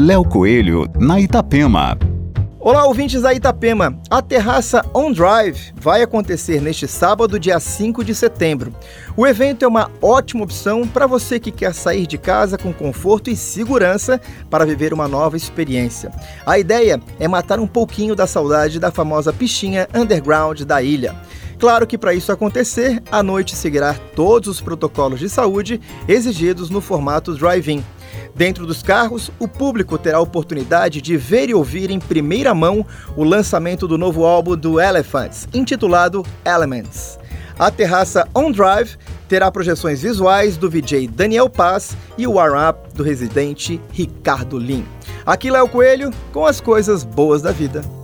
Léo Coelho, na Itapema. Olá, ouvintes da Itapema. A terraça On Drive vai acontecer neste sábado, dia 5 de setembro. O evento é uma ótima opção para você que quer sair de casa com conforto e segurança para viver uma nova experiência. A ideia é matar um pouquinho da saudade da famosa piscina underground da ilha. Claro que para isso acontecer, a noite seguirá todos os protocolos de saúde exigidos no formato drive-in. Dentro dos carros, o público terá a oportunidade de ver e ouvir em primeira mão o lançamento do novo álbum do Elephants, intitulado Elements. A terraça On Drive terá projeções visuais do VJ Daniel Paz e o warm-up do residente Ricardo Lin. Aqui é o Coelho com as coisas boas da vida.